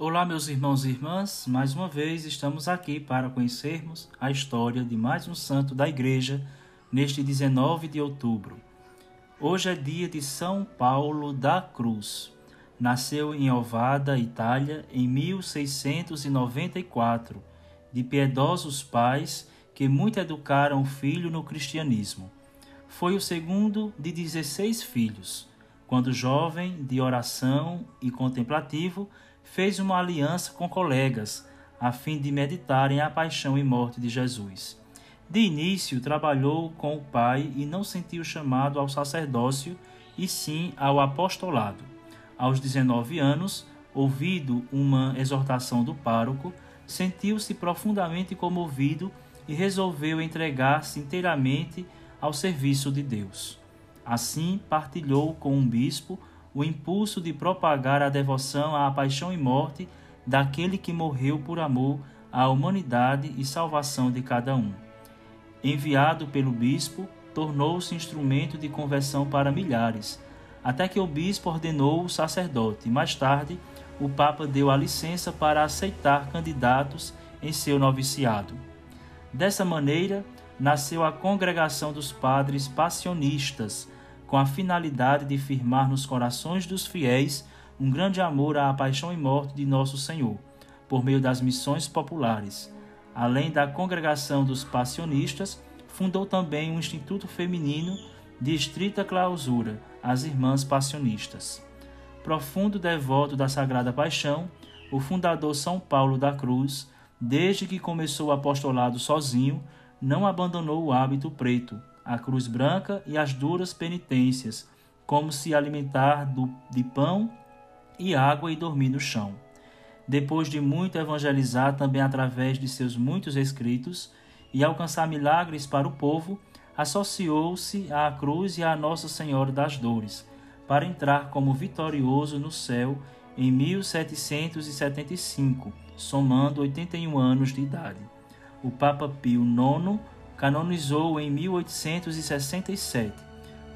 Olá, meus irmãos e irmãs, mais uma vez estamos aqui para conhecermos a história de mais um santo da Igreja neste 19 de outubro. Hoje é dia de São Paulo da Cruz. Nasceu em Ovada, Itália, em 1694, de piedosos pais que muito educaram o filho no cristianismo. Foi o segundo de 16 filhos. Quando jovem, de oração e contemplativo, fez uma aliança com colegas, a fim de meditarem a paixão e morte de Jesus. De início, trabalhou com o pai e não sentiu chamado ao sacerdócio, e sim ao apostolado. Aos 19 anos, ouvido uma exortação do pároco, sentiu-se profundamente comovido e resolveu entregar-se inteiramente ao serviço de Deus. Assim, partilhou com um bispo o impulso de propagar a devoção à paixão e morte daquele que morreu por amor à humanidade e salvação de cada um. Enviado pelo bispo, tornou-se instrumento de conversão para milhares, até que o bispo ordenou o sacerdote. Mais tarde, o Papa deu a licença para aceitar candidatos em seu noviciado. Dessa maneira, nasceu a Congregação dos Padres Passionistas, com a finalidade de firmar nos corações dos fiéis um grande amor à paixão e morte de nosso Senhor, por meio das missões populares. Além da congregação dos passionistas, fundou também um instituto feminino de estrita clausura, as Irmãs Passionistas. Profundo devoto da Sagrada Paixão, o fundador São Paulo da Cruz, desde que começou o apostolado sozinho, não abandonou o hábito preto, a cruz branca e as duras penitências, como se alimentar do, de pão e água e dormir no chão. Depois de muito evangelizar também através de seus muitos escritos e alcançar milagres para o povo, associou-se à cruz e à Nossa Senhora das Dores, para entrar como vitorioso no céu em 1775, somando 81 anos de idade. O Papa Pio IX canonizou em 1867.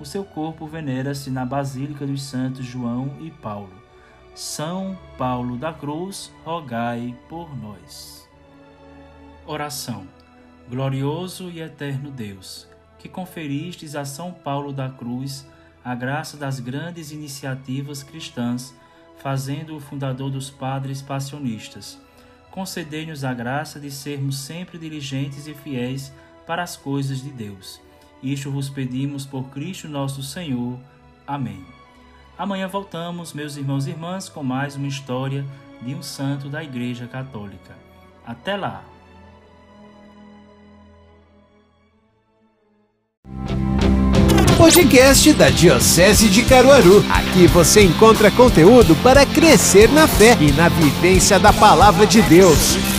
O seu corpo venera-se na Basílica dos Santos João e Paulo. São Paulo da Cruz, rogai por nós. Oração. Glorioso e eterno Deus, que conferistes a São Paulo da Cruz a graça das grandes iniciativas cristãs, fazendo-o fundador dos padres passionistas. Concedei-nos a graça de sermos sempre diligentes e fiéis para as coisas de Deus. Isto vos pedimos por Cristo nosso Senhor. Amém. Amanhã voltamos, meus irmãos e irmãs, com mais uma história de um santo da Igreja Católica. Até lá! Podcast da Diocese de Caruaru. Aqui você encontra conteúdo para crescer na fé e na vivência da palavra de Deus.